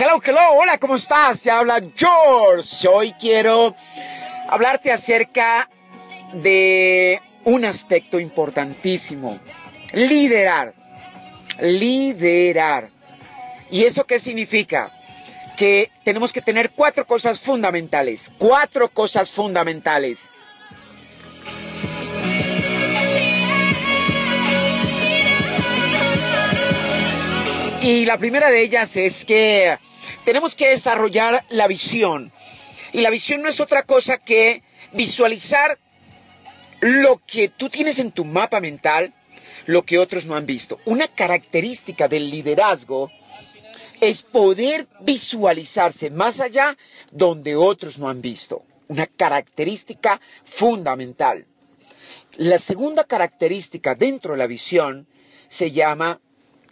Hello, hello, hola, ¿cómo estás? Se habla George. Hoy quiero hablarte acerca de un aspecto importantísimo. Liderar. Liderar. ¿Y eso qué significa? Que tenemos que tener cuatro cosas fundamentales. Cuatro cosas fundamentales. Y la primera de ellas es que tenemos que desarrollar la visión. Y la visión no es otra cosa que visualizar lo que tú tienes en tu mapa mental, lo que otros no han visto. Una característica del liderazgo es poder visualizarse más allá donde otros no han visto. Una característica fundamental. La segunda característica dentro de la visión se llama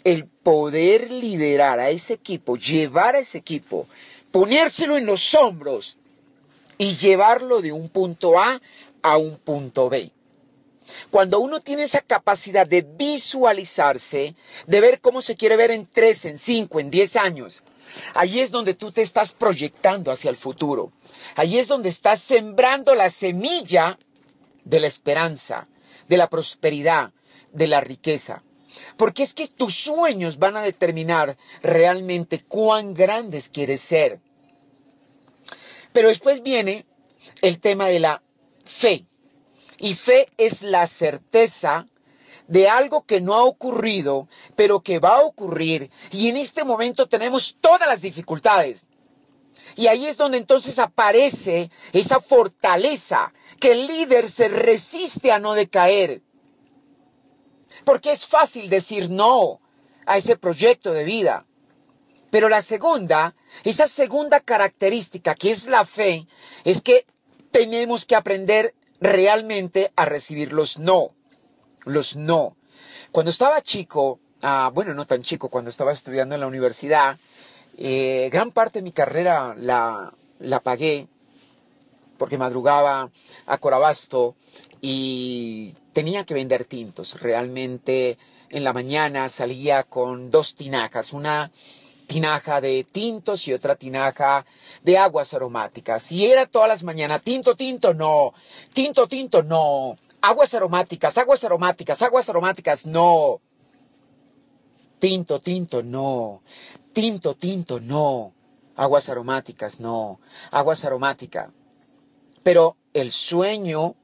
el poder liderar a ese equipo, llevar a ese equipo, ponérselo en los hombros y llevarlo de un punto A a un punto B. Cuando uno tiene esa capacidad de visualizarse, de ver cómo se quiere ver en 3, en 5, en 10 años, ahí es donde tú te estás proyectando hacia el futuro. Ahí es donde estás sembrando la semilla de la esperanza, de la prosperidad, de la riqueza. Porque es que tus sueños van a determinar realmente cuán grandes quieres ser. Pero después viene el tema de la fe. Y fe es la certeza de algo que no ha ocurrido, pero que va a ocurrir. Y en este momento tenemos todas las dificultades. Y ahí es donde entonces aparece esa fortaleza, que el líder se resiste a no decaer. Porque es fácil decir no a ese proyecto de vida. Pero la segunda, esa segunda característica que es la fe, es que tenemos que aprender realmente a recibir los no. Los no. Cuando estaba chico, ah, bueno, no tan chico, cuando estaba estudiando en la universidad, eh, gran parte de mi carrera la, la pagué porque madrugaba a Corabasto y tenía que vender tintos. Realmente en la mañana salía con dos tinajas, una tinaja de tintos y otra tinaja de aguas aromáticas. Y era todas las mañanas, tinto, tinto, no, tinto, tinto, no, aguas aromáticas, aguas aromáticas, aguas aromáticas, no. Tinto, tinto, no. Tinto, tinto, no. Aguas aromáticas, no. Aguas aromáticas. Pero el sueño,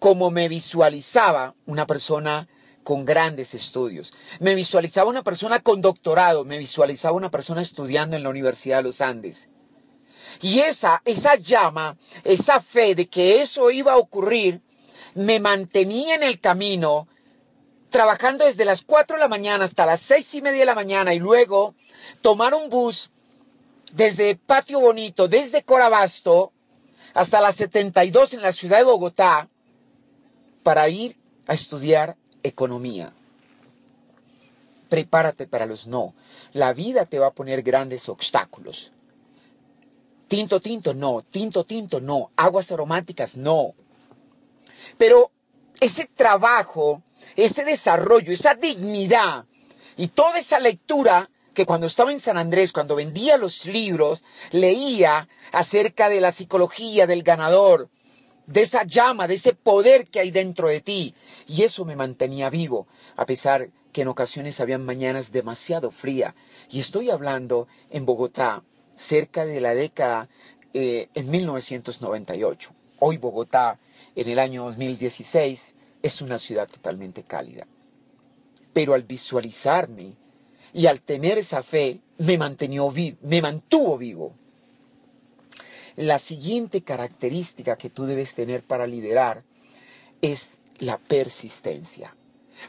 como me visualizaba una persona con grandes estudios, me visualizaba una persona con doctorado, me visualizaba una persona estudiando en la Universidad de los Andes. Y esa, esa llama, esa fe de que eso iba a ocurrir, me mantenía en el camino, trabajando desde las 4 de la mañana hasta las seis y media de la mañana y luego tomar un bus desde Patio Bonito, desde Corabasto, hasta las 72 en la ciudad de Bogotá para ir a estudiar economía. Prepárate para los no. La vida te va a poner grandes obstáculos. Tinto, tinto, no. Tinto, tinto, no. Aguas aromáticas, no. Pero ese trabajo, ese desarrollo, esa dignidad y toda esa lectura que cuando estaba en San Andrés, cuando vendía los libros, leía acerca de la psicología del ganador, de esa llama, de ese poder que hay dentro de ti. Y eso me mantenía vivo, a pesar que en ocasiones habían mañanas demasiado fría. Y estoy hablando en Bogotá, cerca de la década eh, en 1998. Hoy Bogotá, en el año 2016, es una ciudad totalmente cálida. Pero al visualizarme y al tener esa fe, me, me mantuvo vivo. La siguiente característica que tú debes tener para liderar es la persistencia.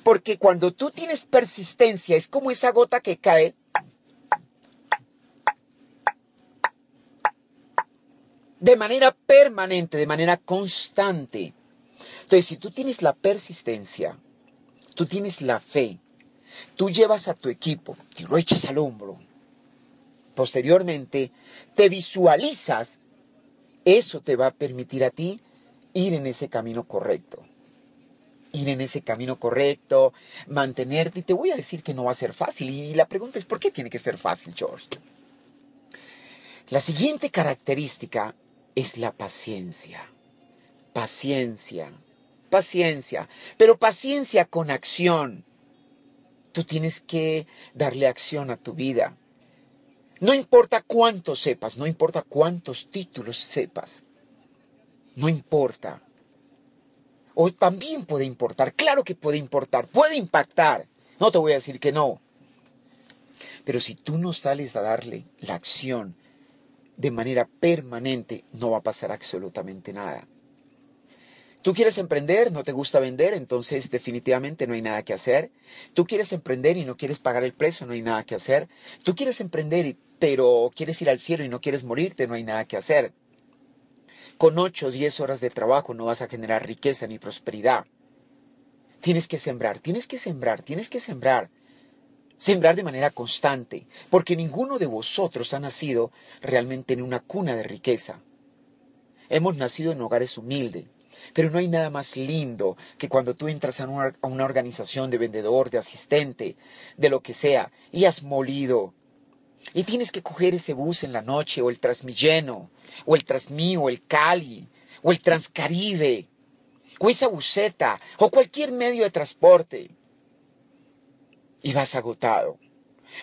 Porque cuando tú tienes persistencia es como esa gota que cae de manera permanente, de manera constante. Entonces, si tú tienes la persistencia, tú tienes la fe, tú llevas a tu equipo, te lo echas al hombro, posteriormente te visualizas, eso te va a permitir a ti ir en ese camino correcto. Ir en ese camino correcto, mantenerte. Y te voy a decir que no va a ser fácil. Y la pregunta es, ¿por qué tiene que ser fácil, George? La siguiente característica es la paciencia. Paciencia, paciencia, pero paciencia con acción. Tú tienes que darle acción a tu vida. No importa cuánto sepas, no importa cuántos títulos sepas, no importa. O también puede importar, claro que puede importar, puede impactar. No te voy a decir que no. Pero si tú no sales a darle la acción de manera permanente, no va a pasar absolutamente nada. Tú quieres emprender, no te gusta vender, entonces definitivamente no hay nada que hacer. Tú quieres emprender y no quieres pagar el precio, no hay nada que hacer. Tú quieres emprender, pero quieres ir al cielo y no quieres morirte, no hay nada que hacer. Con 8 o 10 horas de trabajo no vas a generar riqueza ni prosperidad. Tienes que sembrar, tienes que sembrar, tienes que sembrar. Sembrar de manera constante, porque ninguno de vosotros ha nacido realmente en una cuna de riqueza. Hemos nacido en hogares humildes, pero no hay nada más lindo que cuando tú entras a una, a una, organización de vendedor, de asistente, de lo que sea, y has molido. Y tienes que coger ese bus en la noche, o el Transmilleno, o el Transmío, o el Cali, o el Transcaribe, o esa buseta, o cualquier medio de transporte y vas agotado.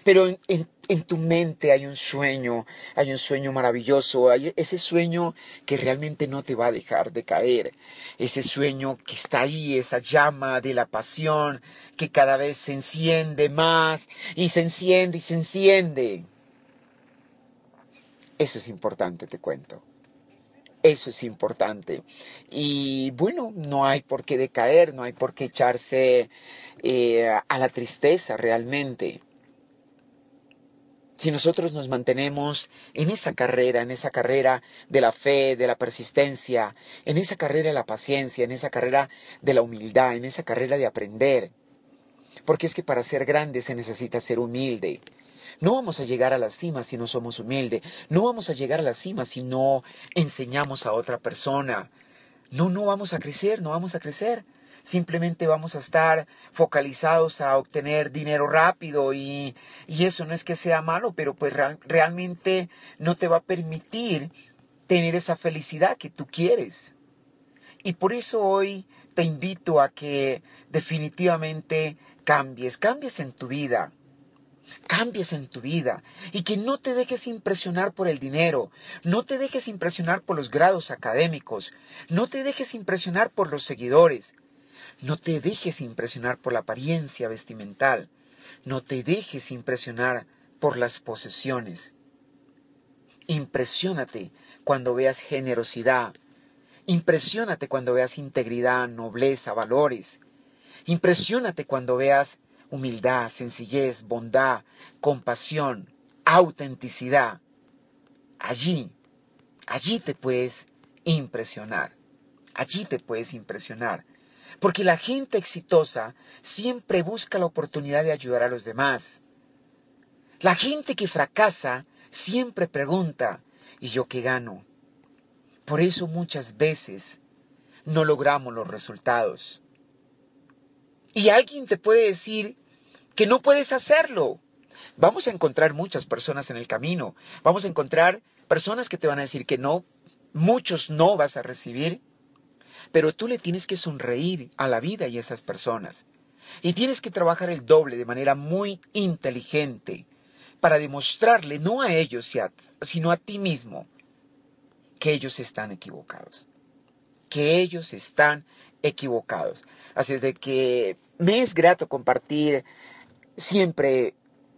Pero en, tu mente hay un sueño, hay un sueño maravilloso, hay ese sueño que realmente no te va a dejar de caer, ese sueño que está ahí, esa llama de la pasión que cada vez se enciende más y se enciende y se enciende. Eso es importante, te cuento. Eso es importante. Y bueno, no hay por qué decaer, no hay por qué echarse eh, a la tristeza realmente. Si nosotros nos mantenemos en esa carrera, en esa carrera de la fe, de la persistencia, en esa carrera de la paciencia, en esa carrera de la humildad, en esa carrera de aprender, porque es que para ser grande se necesita ser humilde, no vamos a llegar a la cima si no somos humildes. No vamos a llegar a la cima si no enseñamos a otra persona. No, no vamos a crecer, no vamos a crecer. Simplemente vamos a estar focalizados a obtener dinero rápido y, y eso no es que sea malo, pero pues realmente no te va a permitir tener esa felicidad que tú quieres. Y por eso hoy te invito a que definitivamente cambies, cambies en tu vida cambies en tu vida y que no te dejes impresionar por el dinero, no te dejes impresionar por los grados académicos, no te dejes impresionar por los seguidores, no te dejes impresionar por la apariencia vestimental, no te dejes impresionar por las posesiones. Impresiónate cuando veas generosidad, impresiónate cuando veas integridad, nobleza, valores, impresiónate cuando veas humildad, sencillez, bondad, compasión, autenticidad. Allí, allí te puedes impresionar. Allí te puedes impresionar. Porque la gente exitosa siempre busca la oportunidad de ayudar a los demás. La gente que fracasa siempre pregunta, ¿y yo qué gano? Por eso muchas veces no logramos los resultados. Y alguien te puede decir que no puedes hacerlo. Vamos a encontrar muchas personas en el camino. Vamos a encontrar personas que te van a decir que no, muchos no vas a recibir. Pero tú le tienes que sonreír a la vida y a esas personas. Y tienes que trabajar el doble de manera muy inteligente para demostrarle no a ellos, sino a ti mismo, que ellos están equivocados. Que ellos están equivocados. Así es de que me es grato compartir siempre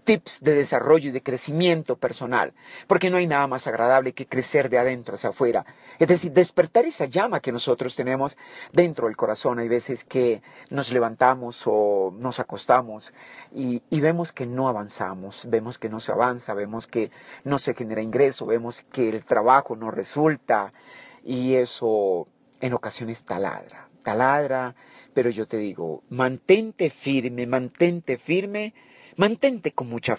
tips de desarrollo y de crecimiento personal, porque no hay nada más agradable que crecer de adentro hacia afuera. Es decir, despertar esa llama que nosotros tenemos dentro del corazón. Hay veces que nos levantamos o nos acostamos y, y vemos que no avanzamos, vemos que no se avanza, vemos que no se genera ingreso, vemos que el trabajo no resulta y eso en ocasiones taladra, taladra, pero yo te digo, mantente firme, mantente firme Mantente con mucha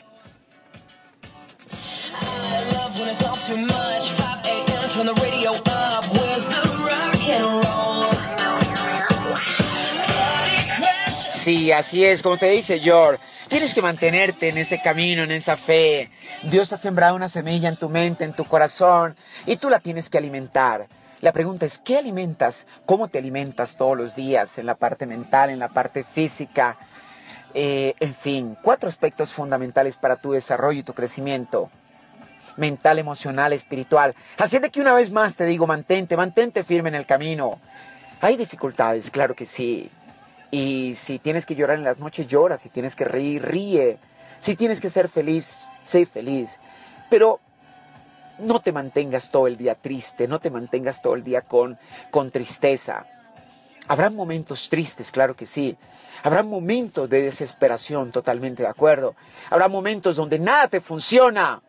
Sí, así es, como te dice George. Tienes que mantenerte en ese camino, en esa fe. Dios ha sembrado una semilla en tu mente, en tu corazón, y tú la tienes que alimentar. La pregunta es, ¿qué alimentas? ¿Cómo te alimentas todos los días? En la parte mental, en la parte física, eh, en fin, cuatro aspectos fundamentales para tu desarrollo y tu crecimiento mental, emocional, espiritual. Así de que una vez más te digo, mantente, mantente firme en el camino. Hay dificultades, claro que sí. Y si tienes que llorar en las noches, llora. Si tienes que reír, ríe. Si tienes que ser feliz, sé feliz. Pero no te mantengas todo el día triste, no te mantengas todo el día con, con tristeza. Habrá momentos tristes, claro que sí. Habrá momentos de desesperación, totalmente de acuerdo. Habrá momentos donde nada te funciona.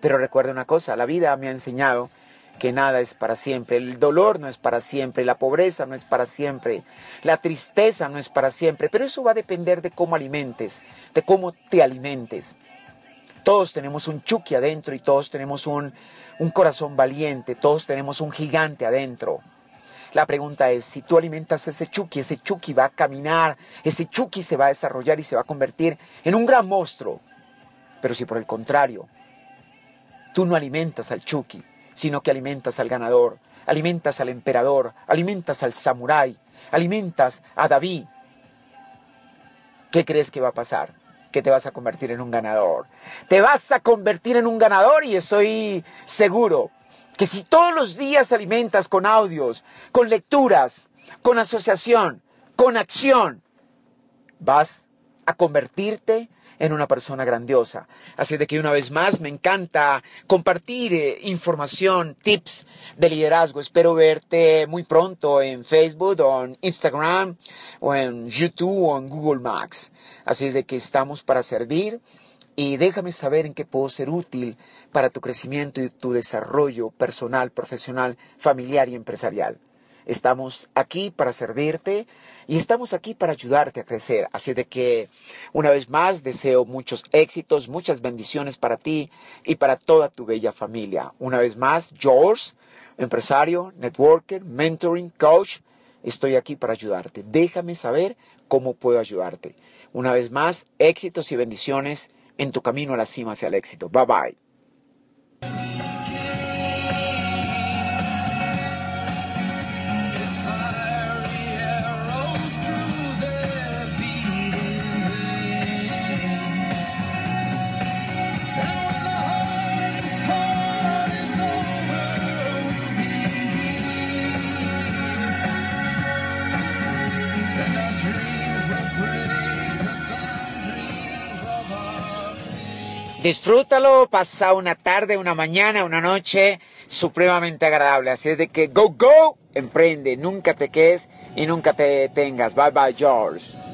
Pero recuerda una cosa, la vida me ha enseñado que nada es para siempre. El dolor no es para siempre, la pobreza no es para siempre, la tristeza no es para siempre. Pero eso va a depender de cómo alimentes, de cómo te alimentes. Todos tenemos un chuki adentro y todos tenemos un, un corazón valiente, todos tenemos un gigante adentro. La pregunta es, si tú alimentas ese Chucky, ese Chucky va a caminar, ese Chucky se va a desarrollar y se va a convertir en un gran monstruo. Pero si por el contrario, tú no alimentas al Chucky, sino que alimentas al ganador, alimentas al emperador, alimentas al samurái, alimentas a David, ¿qué crees que va a pasar? Que te vas a convertir en un ganador. Te vas a convertir en un ganador y estoy seguro que si todos los días alimentas con audios, con lecturas, con asociación, con acción, vas a convertirte en una persona grandiosa. Así de que una vez más me encanta compartir eh, información, tips de liderazgo. Espero verte muy pronto en Facebook o en Instagram o en YouTube o en Google Maps. Así es de que estamos para servir y déjame saber en qué puedo ser útil para tu crecimiento y tu desarrollo personal, profesional, familiar y empresarial. Estamos aquí para servirte y estamos aquí para ayudarte a crecer. Así de que, una vez más, deseo muchos éxitos, muchas bendiciones para ti y para toda tu bella familia. Una vez más, George, empresario, networker, mentoring, coach, estoy aquí para ayudarte. Déjame saber cómo puedo ayudarte. Una vez más, éxitos y bendiciones en tu camino a la cima hacia el éxito. Bye bye. Disfrútalo, pasa una tarde, una mañana, una noche supremamente agradable. Así es de que go, go, emprende, nunca te quedes y nunca te detengas. Bye bye, George.